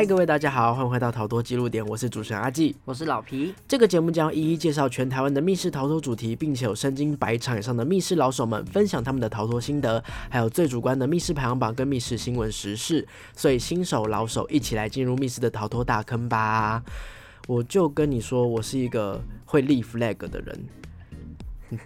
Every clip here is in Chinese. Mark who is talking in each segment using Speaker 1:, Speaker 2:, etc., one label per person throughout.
Speaker 1: 嗨，各位大家好，欢迎回到逃脱记录点，我是主持人阿纪，
Speaker 2: 我是老皮。
Speaker 1: 这个节目将一一介绍全台湾的密室逃脱主题，并且有身经百场以上的密室老手们分享他们的逃脱心得，还有最主观的密室排行榜跟密室新闻时事。所以新手老手一起来进入密室的逃脱大坑吧！我就跟你说，我是一个会立 flag 的人。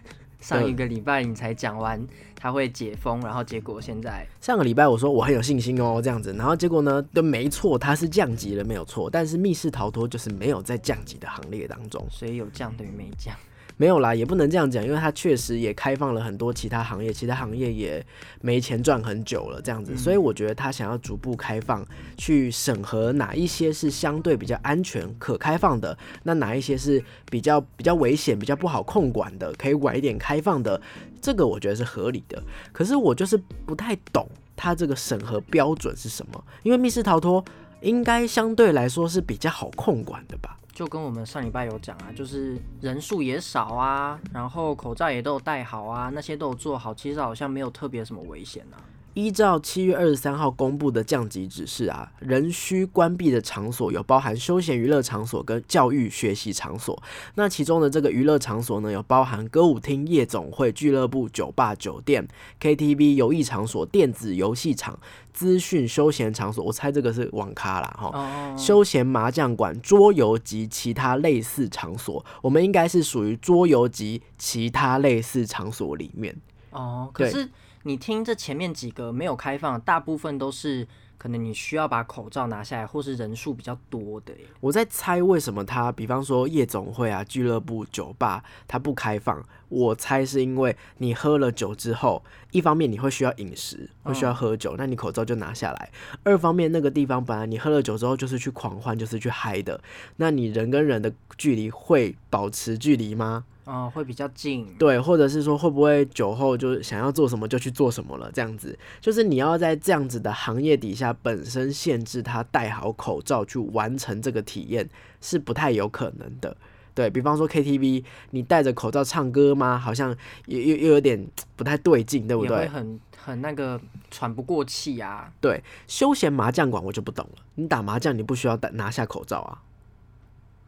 Speaker 2: 上一个礼拜你才讲完他会解封，然后结果现在
Speaker 1: 上个礼拜我说我很有信心哦，这样子，然后结果呢，都没错，它是降级了，没有错。但是密室逃脱就是没有在降级的行列当中，
Speaker 2: 所以有降等于没降。
Speaker 1: 没有啦，也不能这样讲，因为它确实也开放了很多其他行业，其他行业也没钱赚很久了，这样子，所以我觉得他想要逐步开放，去审核哪一些是相对比较安全可开放的，那哪一些是比较比较危险、比较不好控管的，可以晚一点开放的，这个我觉得是合理的。可是我就是不太懂他这个审核标准是什么，因为密室逃脱应该相对来说是比较好控管的吧。
Speaker 2: 就跟我们上礼拜有讲啊，就是人数也少啊，然后口罩也都有戴好啊，那些都有做好，其实好像没有特别什么危险啊。
Speaker 1: 依照七月二十三号公布的降级指示啊，仍需关闭的场所有包含休闲娱乐场所跟教育学习场所。那其中的这个娱乐场所呢，有包含歌舞厅、夜总会、俱乐部、酒吧、酒店、KTV、游艺场所、电子游戏场、资讯休闲场所。我猜这个是网咖啦，哈。休闲麻将馆、桌游及其他类似场所，我们应该是属于桌游及其他类似场所里面。
Speaker 2: 哦，可是。你听这前面几个没有开放，大部分都是可能你需要把口罩拿下来，或是人数比较多的。
Speaker 1: 我在猜为什么他，比方说夜总会啊、俱乐部、酒吧，它不开放。我猜是因为你喝了酒之后，一方面你会需要饮食，会需要喝酒，那你口罩就拿下来；二方面那个地方本来你喝了酒之后就是去狂欢，就是去嗨的，那你人跟人的距离会保持距离吗？
Speaker 2: 哦，会比较近，
Speaker 1: 对，或者是说会不会酒后就是想要做什么就去做什么了？这样子，就是你要在这样子的行业底下，本身限制他戴好口罩去完成这个体验是不太有可能的。对比方说 KTV，你戴着口罩唱歌吗？好像又又又有点不太对劲，对不对？
Speaker 2: 很很那个喘不过气啊。
Speaker 1: 对，休闲麻将馆我就不懂了，你打麻将你不需要戴拿下口罩啊，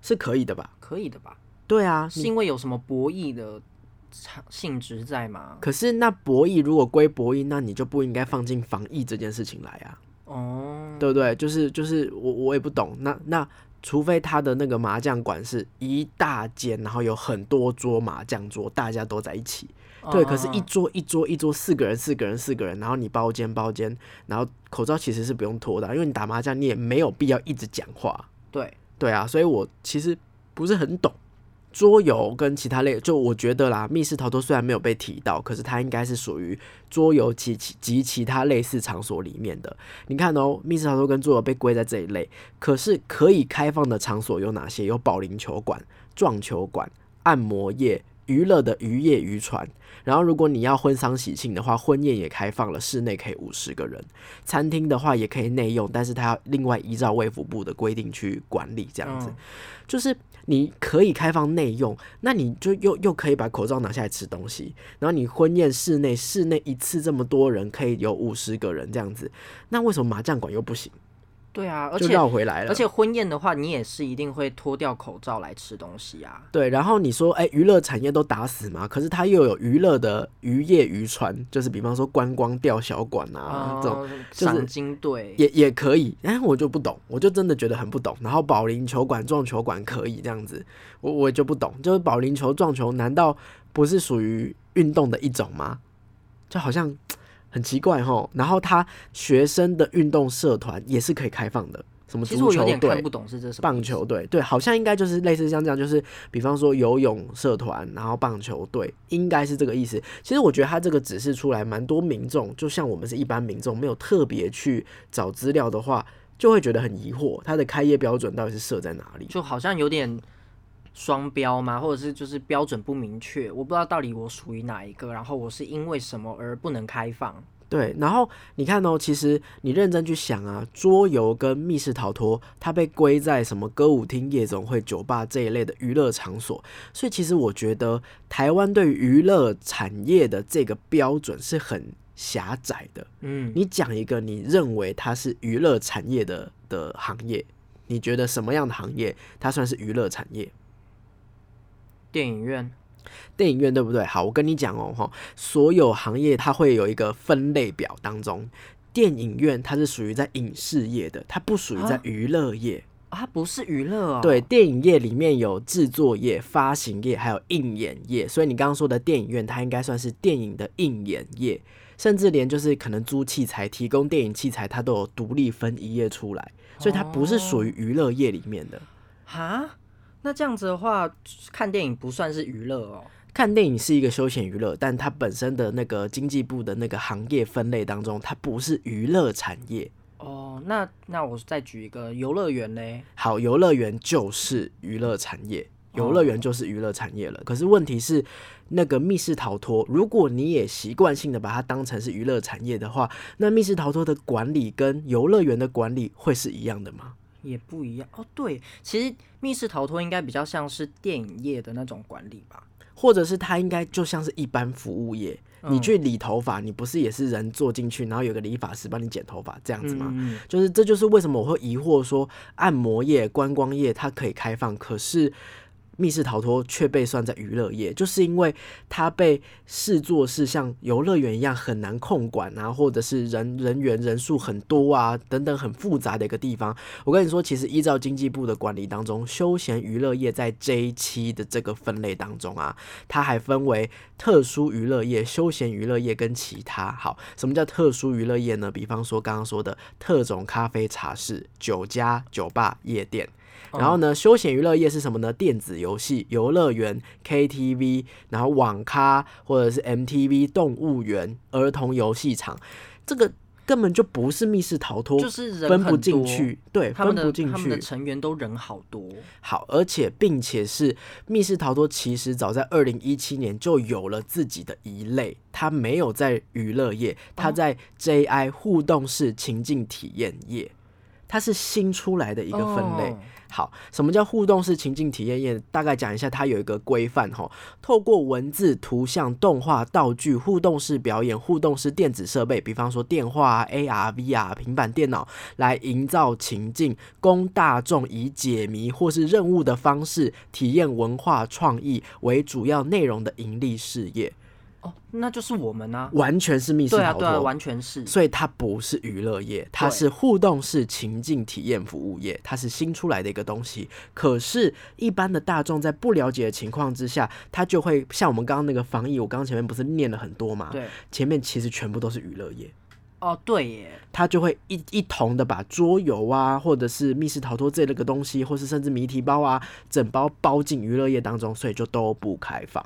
Speaker 1: 是可以的吧？
Speaker 2: 可以的吧？
Speaker 1: 对啊，
Speaker 2: 是因为有什么博弈的性质在吗？
Speaker 1: 可是那博弈如果归博弈，那你就不应该放进防疫这件事情来啊。哦，对不对？就是就是我我也不懂。那那除非他的那个麻将馆是一大间，然后有很多桌麻将桌，大家都在一起。对，可是，一桌一桌一桌四个人，四个人四个人，然后你包间包间，然后口罩其实是不用脱的，因为你打麻将你也没有必要一直讲话。
Speaker 2: 对
Speaker 1: 对啊，所以我其实不是很懂。桌游跟其他类，就我觉得啦，密室逃脱虽然没有被提到，可是它应该是属于桌游及其及其他类似场所里面的。你看哦，密室逃脱跟桌游被归在这一类，可是可以开放的场所有哪些？有保龄球馆、撞球馆、按摩业。娱乐的渔业渔船，然后如果你要婚丧喜庆的话，婚宴也开放了，室内可以五十个人。餐厅的话也可以内用，但是它要另外依照卫福部的规定去管理，这样子。就是你可以开放内用，那你就又又可以把口罩拿下来吃东西。然后你婚宴室内室内一次这么多人可以有五十个人这样子，那为什么麻将馆又不行？
Speaker 2: 对啊，而且
Speaker 1: 绕回来了。
Speaker 2: 而且婚宴的话，你也是一定会脱掉口罩来吃东西啊。
Speaker 1: 对，然后你说，哎，娱乐产业都打死嘛？可是它又有娱乐的渔业渔船，就是比方说观光钓小馆啊这种，
Speaker 2: 赏金队
Speaker 1: 也也可以。哎，我就不懂，我就真的觉得很不懂。然后保龄球馆、撞球馆可以这样子，我我就不懂，就是保龄球、撞球，难道不是属于运动的一种吗？就好像。很奇怪哈，然后他学生的运动社团也是可以开放的，什么足球队、
Speaker 2: 不懂是这什么
Speaker 1: 棒球队，对，好像应该就是类似像这样，就是比方说游泳社团，然后棒球队，应该是这个意思。其实我觉得他这个指示出来，蛮多民众，就像我们是一般民众，没有特别去找资料的话，就会觉得很疑惑，他的开业标准到底是设在哪里？
Speaker 2: 就好像有点。双标吗？或者是就是标准不明确，我不知道到底我属于哪一个，然后我是因为什么而不能开放？
Speaker 1: 对，然后你看哦，其实你认真去想啊，桌游跟密室逃脱，它被归在什么歌舞厅、夜总会、酒吧这一类的娱乐场所，所以其实我觉得台湾对娱乐产业的这个标准是很狭窄的。
Speaker 2: 嗯，
Speaker 1: 你讲一个你认为它是娱乐产业的的行业，你觉得什么样的行业它算是娱乐产业？
Speaker 2: 电影院
Speaker 1: 电影院对不对？好，我跟你讲哦，哈，所有行业它会有一个分类表当中，电影院它是属于在影视业的，它不属于在
Speaker 2: 啊
Speaker 1: 娱乐业。
Speaker 2: 啊，它不是娱乐哦。
Speaker 1: 对，，电影业里面有制作业、发行业，还有映演业，所以你刚刚说的电影院，它应该算是电影的映演业，甚至连就是可能租器材、提供电影器材，它都有独立分一页出来，所以它不是属于娱乐业里面的。
Speaker 2: 哈，那这样子的话，看电影不算是娱乐哦。
Speaker 1: 看电影是一个休闲娱乐，但它本身的那个经济部的那个行业分类当中，它不是娱乐产业。
Speaker 2: 哦，那那我再举一个游乐园嘞。
Speaker 1: 好，游乐园就是娱乐产业，游乐园就是娱乐产业了。可是问题是，那个密室逃脱，如果你也习惯性的把它当成是娱乐产业的话，那密室逃脱的管理跟游乐园的管理会是一样的吗？
Speaker 2: 也不一样哦，对，其实密室逃脱应该比较像是电影业的那种管理吧。
Speaker 1: 或者是它应该就像是一般服务业，你
Speaker 2: 嗯
Speaker 1: 去理头发，你不是也是人坐进去，然后有个理发师帮你剪头发这样子吗？
Speaker 2: 嗯，
Speaker 1: 就是这就是为什么我会疑惑说，按摩业、观光业它可以开放，可是密室逃脱却被算在娱乐业，就是因为它被视作是像游乐园一样很难控管啊，或者是人人员人数很多啊等等很复杂的一个地方。我跟你说，其实依照经济部的管理当中，休闲娱乐业在这一期的这个分类当中啊，它还分为特殊娱乐业、休闲娱乐业跟其他。好，什么叫特殊娱乐业呢？比方说刚刚说的特种咖啡茶室、酒家、酒吧、夜店。然后呢，休闲娱乐业是什么呢？电子游戏、游乐园、KTV，然后网咖或者是 MTV 动物园、儿童游戏场，这个根本就不是密室逃脱，
Speaker 2: 就是人
Speaker 1: 分不，进去，对，分不进
Speaker 2: 他们的
Speaker 1: 去。
Speaker 2: 成员都人好多。
Speaker 1: 好，而且并且是密室逃脱，其实早在二零一七年就有了自己的一类，它没有在娱乐业，它在 JI 互动式情境体验业，它是新出来的一个分类。
Speaker 2: 哦
Speaker 1: 好，什么叫互动式情境体验业？大概讲一下，它有一个规范哈，透过文字、图像、动画、道具、互动式表演、互动式电子设备，比方说电话、AR、VR、平板电脑，来营造情境，供大众以解谜或是任务的方式体验文化创意为主要内容的盈利事业，
Speaker 2: 哦，那就是我们啊。
Speaker 1: 完全是密室
Speaker 2: 对啊，
Speaker 1: 逃
Speaker 2: 对啊，
Speaker 1: 脱。
Speaker 2: 完全是。
Speaker 1: 所以它不是娱乐业，它是互动式情境体验服务业，它是新出来的一个东西。可是，一般的大众在不了解的情况之下，他就会像我们刚刚那个防疫，我刚刚前面不是念了很多嘛？
Speaker 2: 对，
Speaker 1: 前面其实全部都是娱乐业，
Speaker 2: 哦，对耶，
Speaker 1: 他就会一一同的把桌游啊，或者是密室逃脱这类的东西，或是甚至谜题包啊，整包包进娱乐业当中，所以就都不开放。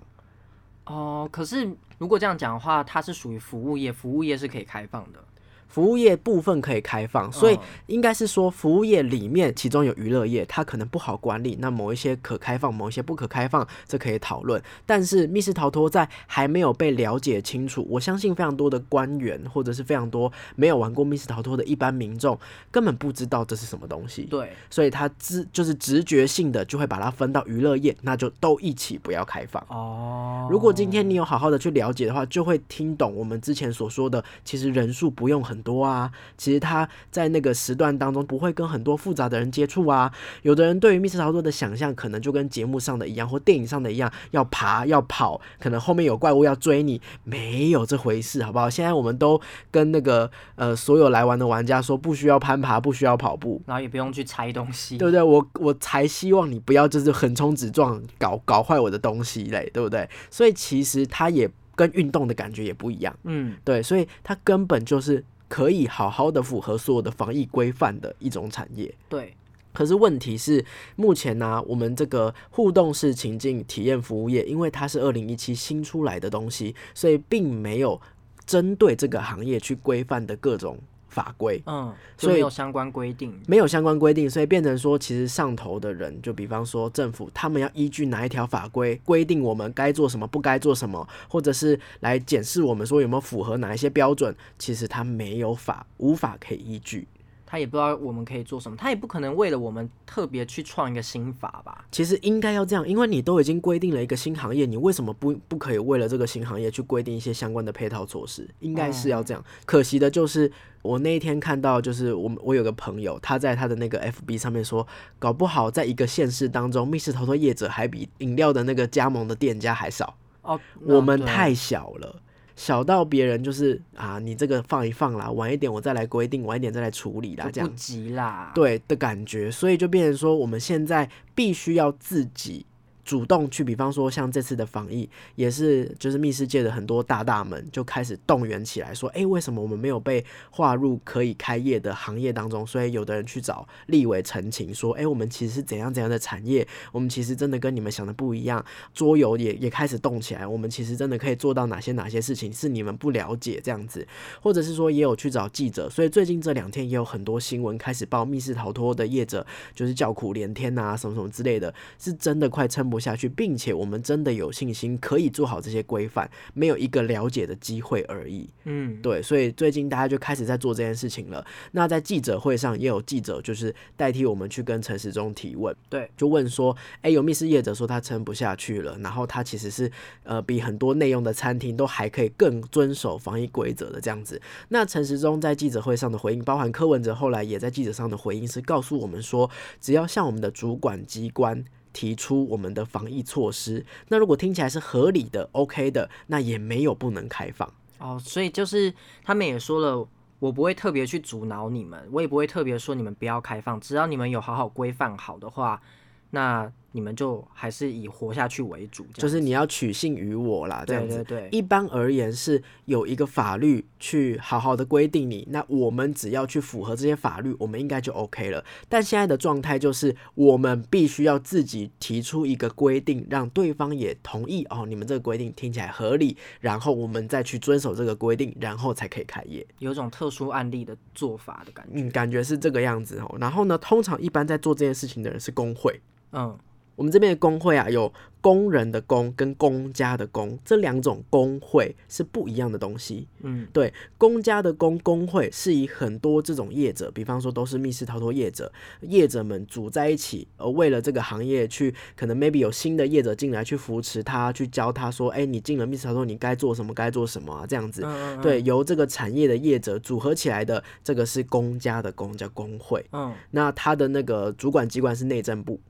Speaker 2: 哦，可是如果这样讲的话，它是属于服务业，服务业是可以开放的。
Speaker 1: 服务业部分可以开放，所以
Speaker 2: 嗯
Speaker 1: 应该是说服务业里面其中有娱乐业，它可能不好管理，那某一些可开放，某一些不可开放，这可以讨论。但是密室逃脱在还没有被了解清楚，我相信非常多的官员或者是非常多没有玩过密室逃脱的一般民众根本不知道这是什么东西，
Speaker 2: 对，
Speaker 1: 所以他直就是直觉性的就会把它分到娱乐业，那就都一起不要开放。
Speaker 2: 哦，
Speaker 1: 如果今天你有好好的去了解的话，就会听懂我们之前所说的，其实人数不用很多啊，其实他在那个时段当中不会跟很多复杂的人接触啊。有的人对于密室逃脱的想象，可能就跟节目上的一样，或电影上的一样，要爬要跑，可能后面有怪物要追你，没有这回事，好不好？现在我们都跟那个呃所有来玩的玩家说，不需要攀爬，不需要跑步，
Speaker 2: 然后也不用去拆东西。
Speaker 1: 对不对？我我才希望你不要就是横冲直撞，搞搞坏我的东西嘞，对不对？所以其实它也跟运动的感觉也不一样，
Speaker 2: 嗯，
Speaker 1: 对，所以它根本就是可以好好的符合所有的防疫规范的一种产业。
Speaker 2: 对，
Speaker 1: 可是问题是，目前呢、我们这个互动式情境体验服务业，因为它是二零一七新出来的东西，所以并没有针对这个行业去规范的各种法规。
Speaker 2: 嗯，
Speaker 1: 所以
Speaker 2: 没有相关规定。
Speaker 1: 没有相关规定，所以变成说，其实上头的人，就比方说政府，他们要依据哪一条法规规定我们该做什么，不该做什么，或者是来检视我们说有没有符合哪一些标准，其实他没有法，无法可以依据。
Speaker 2: 他也不知道我们可以做什么，他也不可能为了我们特别去创一个新法吧？
Speaker 1: 其实应该要这样，因为你都已经规定了一个新行业，你为什么不不可以为了这个新行业去规定一些相关的配套措施？应该是要这样。可惜的就是我那一天看到，就是我我有个朋友，他在他的那个 FB 上面说，搞不好在一个县市当中，密室逃脱业者还比饮料的那个加盟的店家还少。
Speaker 2: 哦，
Speaker 1: 我们太小了。小到别人就是啊，你这个放一放啦，晚一点我再来规定，晚一点再来处理啦，这
Speaker 2: 样不
Speaker 1: 样
Speaker 2: 急啦。
Speaker 1: 对的感觉，所以就变成说，我们现在必须要自己主动去，比方说像这次的防疫，也是就是密室界的很多大大们就开始动员起来，说，诶，为什么我们没有被划入可以开业的行业当中？所以有的人去找立委陈情，说，诶，我们其实是怎样怎样的产业，我们其实真的跟你们想的不一样。桌游也也开始动起来，我们其实真的可以做到哪些哪些事情是你们不了解这样子，或者是说也有去找记者，所以最近这两天也有很多新闻开始报密室逃脱的业者就是叫苦连天呐、什么什么之类的，是真的快撑不下去，并且我们真的有信心可以做好这些规范，没有一个了解的机会而已。
Speaker 2: 嗯，
Speaker 1: 对，所以最近大家就开始在做这件事情了。那在记者会上也有记者就是代替我们去跟陈时中提问，
Speaker 2: 对，
Speaker 1: 就问说，哎、有密室业者说他撑不下去了，然后他其实是呃比很多内用的餐厅都还可以更遵守防疫规则的这样子。那陈时中在记者会上的回应，包含柯文哲后来也在记者上的回应，是告诉我们说，只要向我们的主管机关。提出我们的防疫措施，那如果听起来是合理的、OK 的，那也没有不能开放。
Speaker 2: 哦，所以就是他们也说了，我不会特别去阻挠你们，我也不会特别说你们不要开放，只要你们有好好规范好的话，那你们就还是以活下去为主，
Speaker 1: 就是你要取信于我啦，这
Speaker 2: 对
Speaker 1: 样子。
Speaker 2: 对对，
Speaker 1: 一般而言是有一个法律去好好的规定你，那我们只要去符合这些法律，我们应该就 OK 了。但现在的状态就是，我们必须要自己提出一个规定，让对方也同意哦，你们这个规定听起来合理，然后我们再去遵守这个规定，然后才可以开业。
Speaker 2: 有一种特殊案例的做法的感觉。
Speaker 1: 嗯，感觉是这个样子哦。然后呢，通常一般在做这件事情的人是工会。
Speaker 2: 嗯，
Speaker 1: 我们这边的工会啊，有工人的工跟公家的工这两种工会是不一样的东西。
Speaker 2: 嗯，
Speaker 1: 对，公家的工工会是以很多这种业者，比方说都是密室逃脱业者，业者们组在一起，呃，为了这个行业去，可能 maybe 有新的业者进来去扶持他，去教他说，哎、你进了密室逃脱，你该做什么，该做什么啊，这样子。
Speaker 2: 嗯嗯，
Speaker 1: 对，由这个产业的业者组合起来的，这个是公家的工，叫工会。
Speaker 2: 嗯
Speaker 1: 那他的那个主管机关是内政部。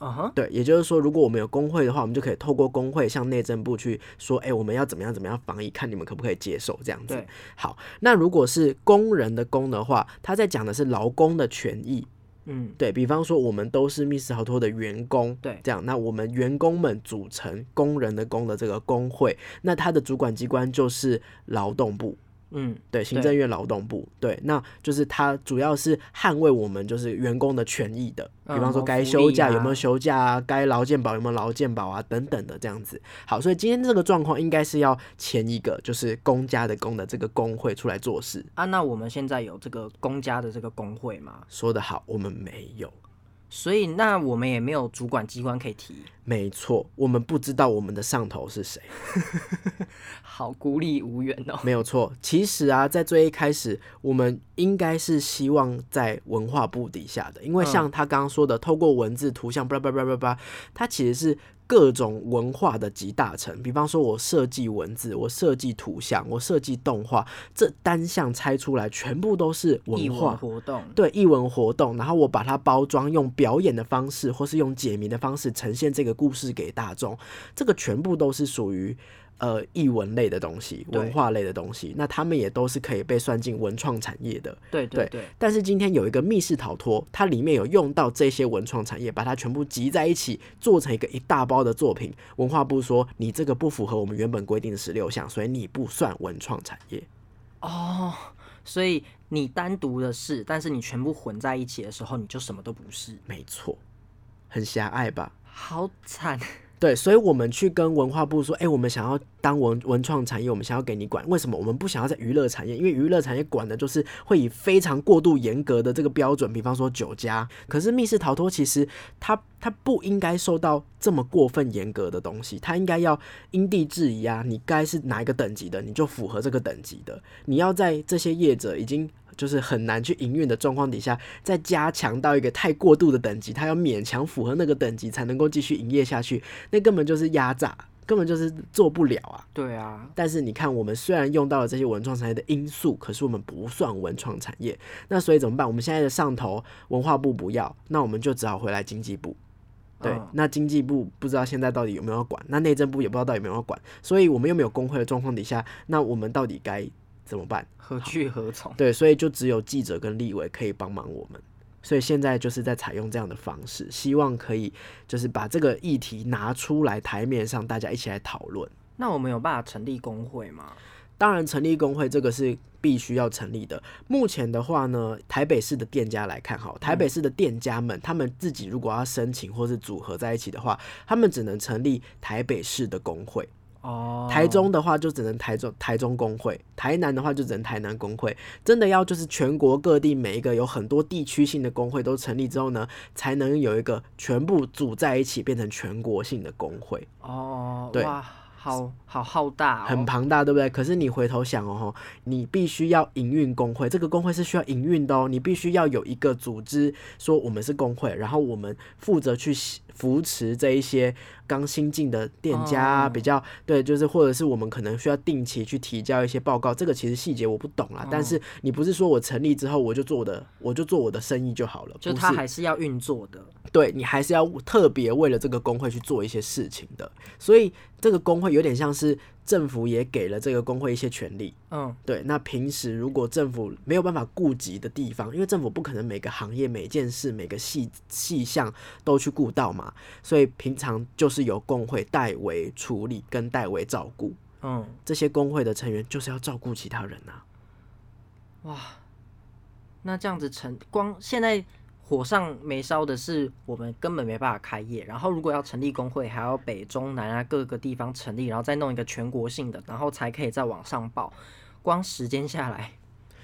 Speaker 2: 嗯哼，
Speaker 1: 对，也就是说，如果我们有工会的话，我们就可以透过工会向内政部去说，哎、我们要怎么样怎么样防疫，看你们可不可以接受这样子
Speaker 2: 对。
Speaker 1: 好，那如果是工人的工的话，他在讲的是劳工的权益。
Speaker 2: 嗯
Speaker 1: 对比方说，我们都是密室逃脱的员工，
Speaker 2: 对
Speaker 1: 这样，那我们员工们组成工人的工的这个工会，那他的主管机关就是劳动部。
Speaker 2: 嗯，
Speaker 1: 对，行政院劳动部，对，那就是他主要是捍卫我们就是员工的权益的，比
Speaker 2: 嗯
Speaker 1: 方说该休假有没有
Speaker 2: 啊
Speaker 1: 休假啊，该劳健保有没有劳健保啊，等等的这样子。好，所以今天这个状况应该是要前一个就是公家的公的这个工会出来做事。
Speaker 2: 啊，那我们现在有这个公家的这个工会吗，
Speaker 1: 说得好，我们没有，
Speaker 2: 所以那我们也没有主管机关可以提，
Speaker 1: 没错，我们不知道我们的上头是谁。
Speaker 2: 好孤立无援哦。
Speaker 1: 没有错，其实啊，在最一开始，我们应该是希望在文化部底下的，因为像他刚刚说的，透过文字、图像，巴拉巴拉巴拉，它其实是各种文化的集大成。比方说，我设计文字，我设计图像，我设计动画，这单项拆出来，全部都是
Speaker 2: 艺文
Speaker 1: 文化。
Speaker 2: 活动，
Speaker 1: 对艺文活动，然后我把它包装，用表演的方式，或是用解谜的方式呈现这个故事给大众，这个全部都是属于呃译文类的东西，文化类的东西，那他们也都是可以被算进文创产业的。
Speaker 2: 对对对，
Speaker 1: 但是今天有一个密室逃脱，它里面有用到这些文创产业，把它全部集在一起，做成一个一大包的作品。文化部说你这个不符合我们原本规定的十六项，所以你不算文创产业。
Speaker 2: 哦，所以你单独的是，但是你全部混在一起的时候，你就什么都不是，
Speaker 1: 没错，很狭隘吧？
Speaker 2: 好惨。
Speaker 1: 对，所以我们去跟文化部说，哎、我们想要当文文创产业，我们想要给你管。为什么我们不想要在娱乐产业？因为娱乐产业管的就是会以非常过度严格的这个标准，比方说酒家。可是密室逃脱其实它它不应该受到这么过分严格的东西，它应该要因地制宜啊。你该是哪一个等级的，你就符合这个等级的。你要在这些业者已经就是很难去营运的状况底下，再加强到一个太过度的等级，它要勉强符合那个等级才能够继续营业下去，那根本就是压榨，根本就是做不了啊。
Speaker 2: 对啊，
Speaker 1: 但是你看，我们虽然用到了这些文创产业的因素，可是我们不算文创产业，那所以怎么办？我们现在的上头文化部不要，那我们就只好回来经济部。对，
Speaker 2: 嗯
Speaker 1: 那经济部不知道现在到底有没有要管，那内政部也不知道到底有没有要管，所以我们又没有工会的状况底下，那我们到底该怎么办？
Speaker 2: 何去何从？
Speaker 1: 对，所以就只有记者跟立委可以帮忙我们。所以现在就是在采用这样的方式，希望可以就是把这个议题拿出来台面上，大家一起来讨论。
Speaker 2: 那我们有办法成立工会吗？
Speaker 1: 当然，成立工会这个是必须要成立的。目前的话呢，台北市的店家来看，好，台北市的店家们，他们自己如果要申请或是组合在一起的话，他们只能成立台北市的工会。
Speaker 2: 哦，
Speaker 1: 台中的话就只能台中台中工会，台南的话就只能台南工会。真的要就是全国各地每一个有很多地区性的工会都成立之后呢，才能有一个全部组在一起变成全国性的工会。
Speaker 2: 哦，
Speaker 1: 对，
Speaker 2: 好好浩大、哦，
Speaker 1: 很庞大，对不对？可是你回头想哦，你必须要营运工会，这个工会是需要营运的哦。你必须要有一个组织，说我们是工会，然后我们负责去扶持这一些刚新进的店家比较对，就是或者是我们可能需要定期去提交一些报告。这个其实细节我不懂啦，但是你不是说我成立之后我就做我的，我就做我的生意就好了，
Speaker 2: 就它
Speaker 1: 不是
Speaker 2: 还是要运作的。
Speaker 1: 对你还是要特别为了这个工会去做一些事情的，所以这个工会有点像是政府也给了这个工会一些权利。
Speaker 2: 嗯，
Speaker 1: 对，那平时如果政府没有办法顾及的地方，因为政府不可能每个行业、每件事、每个细细项都去顾到嘛，所以平常就是由工会代为处理跟代为照顾。
Speaker 2: 嗯，
Speaker 1: 这些工会的成员就是要照顾其他人啊。
Speaker 2: 哇那这样子成光现在火上没烧的是我们根本没办法开业，然后如果要成立工会，还要北中南啊各个地方成立，然后再弄一个全国性的，然后才可以再往上报。光时间下来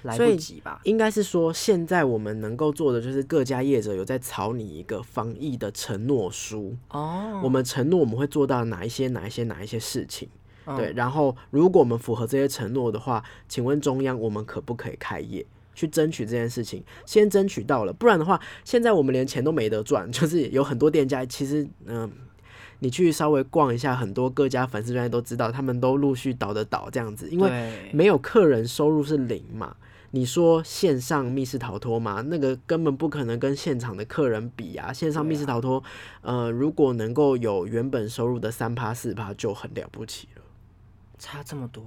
Speaker 2: 来不及吧？
Speaker 1: 应该是说，现在我们能够做的就是各家业者有在草拟一个防疫的承诺书。
Speaker 2: 哦，
Speaker 1: 我们承诺我们会做到哪一些、哪一些、哪一些事情。
Speaker 2: 嗯
Speaker 1: 对，然后如果我们符合这些承诺的话，请问中央我们可不可以开业？去争取这件事情，先争取到了，不然的话，现在我们连钱都没得赚。就是有很多店家，其实嗯、你去稍微逛一下，很多各家粉丝专业都知道，他们都陆续倒的倒这样子，因为没有客人，收入是零嘛。你说线上密室逃脱嘛，那个根本不可能跟现场的客人比啊。线上密室逃脱，呃，如果能够有原本收入的三趴四趴，就很了不起了。
Speaker 2: 差这么多，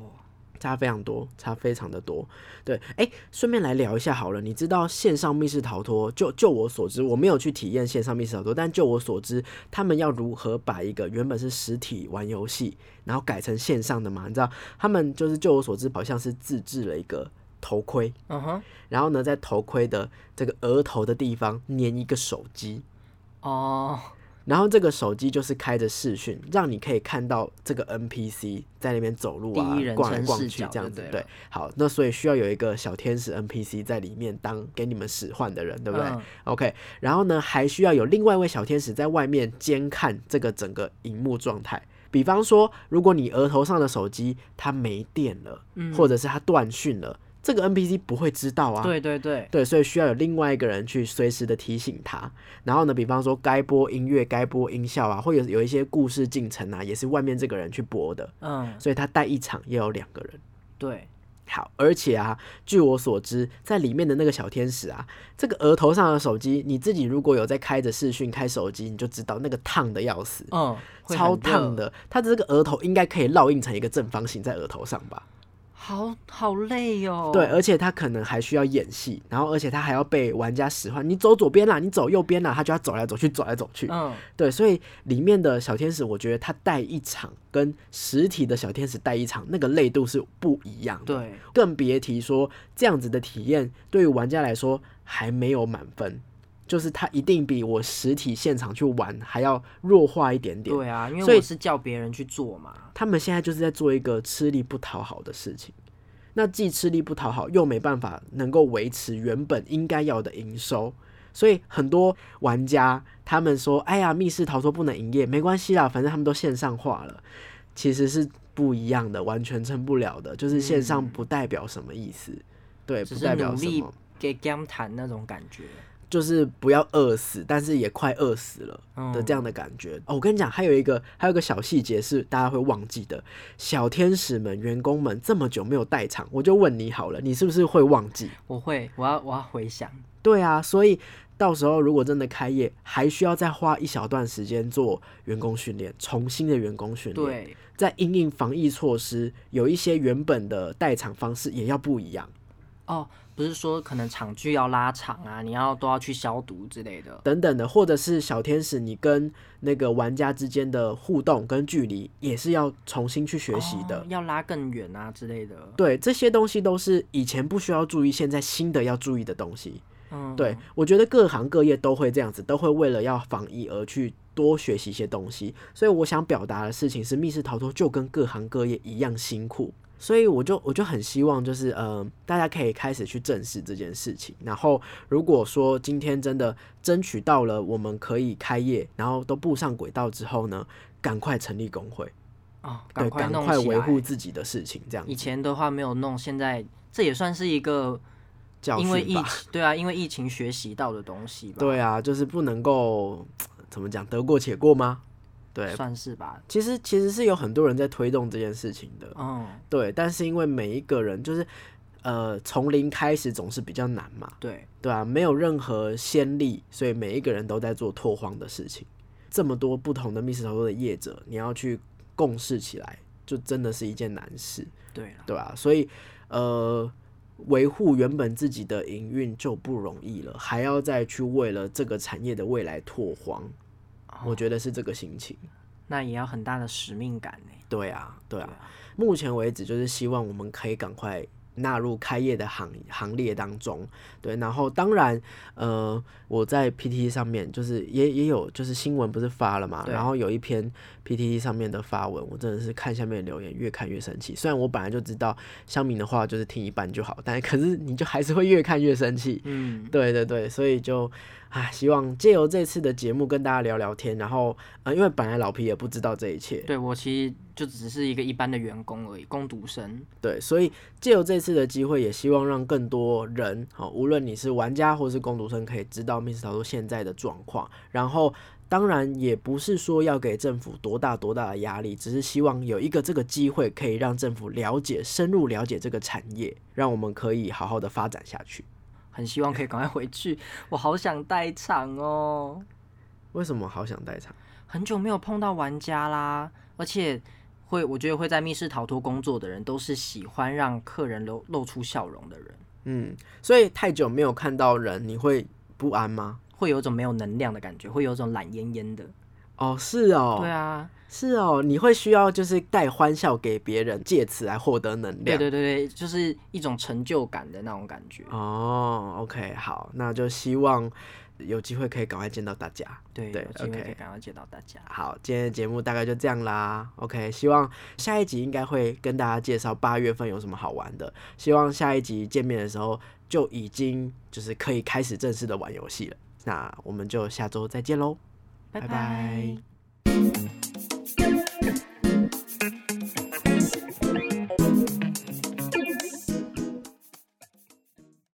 Speaker 1: 差非常多，差非常的多。对，哎，顺便来聊一下好了。你知道线上密室逃脱，就就我所知，我没有去体验线上密室逃脱，但就我所知，他们要如何把一个原本是实体玩游戏，然后改成线上的嘛？你知道，他们就是就我所知，好像是自制了一个头盔，
Speaker 2: 嗯哼，
Speaker 1: 然后呢，在头盔的这个额头的地方粘一个手机。
Speaker 2: 哦，
Speaker 1: 然后这个手机就是开着视讯，让你可以看到这个 NPC 在那边走路啊逛来逛去这样子对。好，那所以需要有一个小天使 NPC 在里面当给你们使唤的人，对不对、
Speaker 2: 嗯
Speaker 1: o k 然后呢，还需要有另外一位小天使在外面监看这个整个荧幕状态。比方说，如果你额头上的手机它没电了，
Speaker 2: 嗯
Speaker 1: 或者是它断讯了，这个 NPC 不会知道啊。
Speaker 2: 对对对，
Speaker 1: 对，所以需要有另外一个人去随时的提醒他。然后呢，比方说该播音乐、该播音效啊，或者有一些故事进程啊，也是外面这个人去播的。
Speaker 2: 嗯，
Speaker 1: 所以他带一场也有两个人。
Speaker 2: 对，
Speaker 1: 好，而且啊，据我所知，在里面的那个小天使啊，这个额头上的手机，你自己如果有在开着视讯开手机，你就知道那个烫的要死，
Speaker 2: 嗯，
Speaker 1: 超烫，的。它的这个额头应该可以烙印成一个正方形在额头上吧？
Speaker 2: 好好累哦。
Speaker 1: 对，而且他可能还需要演戏，然后而且他还要被玩家使唤，你走左边啦，你走右边啦，他就要走来走去，走来走去。
Speaker 2: 嗯，
Speaker 1: 对，所以里面的小天使，我觉得他带一场跟实体的小天使带一场，那个累度是不一样的。
Speaker 2: 对，
Speaker 1: 更别提说这样子的体验对于玩家来说还没有满分，就是它一定比我实体现场去玩还要弱化一点点。
Speaker 2: 对啊，因为我是叫别人去做嘛。
Speaker 1: 他们现在就是在做一个吃力不讨好的事情。那既吃力不讨好，又没办法能够维持原本应该要的营收，所以很多玩家他们说：“哎呀，密室逃脱不能营业，没关系啦，反正他们都线上化了。”其实是不一样的，完全撑不了的。就是线上不代表什么意思。对，不代表
Speaker 2: 努力
Speaker 1: 什么，
Speaker 2: 给 game 谈那种感觉。
Speaker 1: 就是不要饿死，但是也快饿死了。
Speaker 2: 嗯
Speaker 1: 的这样的感觉。哦，我跟你讲，还有一个还有一个小细节是大家会忘记的，小天使们、员工们这么久没有代场，我就问你好了，你是不是会忘记？
Speaker 2: 我会，我要我要回想。
Speaker 1: 对啊，所以到时候如果真的开业，还需要再花一小段时间做员工训练，重新的员工训练。，
Speaker 2: 对，
Speaker 1: 在因应防疫措施，有一些原本的代场方式也要不一样。
Speaker 2: 哦，不是说可能场距要拉长啊，你要都要去消毒之类的。
Speaker 1: 等等的，或者是小天使，你跟那个玩家之间的互动跟距离，也是要重新去学习的。
Speaker 2: 哦要拉更远啊之类的。
Speaker 1: 对，这些东西都是以前不需要注意，现在新的要注意的东西。
Speaker 2: 嗯，
Speaker 1: 对，我觉得各行各业都会这样子，都会为了要防疫而去多学习一些东西。所以我想表达的事情是，密室逃脱就跟各行各业一样辛苦。所以我就我就很希望，就是呃，大家可以开始去正视这件事情。然后，如果说今天真的争取到了我们可以开业，然后都步上轨道之后呢，赶快成立工会，
Speaker 2: 啊，
Speaker 1: 对，
Speaker 2: 赶快
Speaker 1: 赶快维。护自己的事情，这样
Speaker 2: 以前的话没有弄，现在这也算是一个
Speaker 1: 教
Speaker 2: 因为疫。情，对啊，因为疫情学习到的东西吧。
Speaker 1: 对啊，就是不能够 怎么讲得过且过吗？对，
Speaker 2: 算是吧。
Speaker 1: 其实其实是有很多人在推动这件事情的，
Speaker 2: 嗯，
Speaker 1: 对，但是因为每一个人就是呃从零开始总是比较难嘛，
Speaker 2: 对，
Speaker 1: 对啊，没有任何先例，所以每一个人都在做拓荒的事情。这么多不同的密室逃脱的业者，你要去共事起来，就真的是一件难事，
Speaker 2: 对，
Speaker 1: 对吧、所以呃。维护原本自己的营运就不容易了，还要再去为了这个产业的未来拓荒，我觉得是这个心情。
Speaker 2: 那也要很大的使命感呢。
Speaker 1: 对啊，对啊目前为止，就是希望我们可以赶快纳入开业的行行列当中。对，然后当然，呃，我在 PTT 上面就是也也有就是新闻不是发了嘛，然后有一篇 PTT 上面的发文，我真的是看下面的留言越看越生气。虽然我本来就知道乡民的话就是听一半就好，但可是你就还是会越看越生气。
Speaker 2: 嗯，
Speaker 1: 对对对，所以就啊，希望借由这次的节目跟大家聊聊天，然后呃，因为本来老皮也不知道这一切，
Speaker 2: 对我其实就只是一个一般的员工而已，工读生。
Speaker 1: 对，所以借由这次的机会，也希望让更多人，好，无论你是玩家或是工读生，可以知道密室逃脱现在的状况。然后，当然也不是说要给政府多大多大的压力，只是希望有一个这个机会，可以让政府了解、深入了解这个产业，让我们可以好好的发展下去。
Speaker 2: 很希望可以赶快回去，我好想代场哦，
Speaker 1: 为什么好想代场？
Speaker 2: 很久没有碰到玩家啦，而且会，我觉得会在密室逃脱工作的人都是喜欢让客人露露出笑容的人，
Speaker 1: 嗯，所以太久没有看到人，你会不安吗？
Speaker 2: 会有一种没有能量的感觉，会有一种懒恹恹的。
Speaker 1: 哦，是哦，
Speaker 2: 对啊，
Speaker 1: 是哦，你会需要就是带欢笑给别人，借此来获得能量。
Speaker 2: 对对对对，就是一种成就感的那种感觉。
Speaker 1: 哦，OK，好，那就希望有机会可以赶快见到大家。
Speaker 2: 对，
Speaker 1: 对
Speaker 2: 有机会
Speaker 1: OK
Speaker 2: 可以赶快见到大家。
Speaker 1: 好，今天的节目大概就这样啦。OK，希望下一集应该会跟大家介绍八月份有什么好玩的。希望下一集见面的时候就已经就是可以开始正式的玩游戏了。那我们就下周再见喽拜。
Speaker 2: 拜。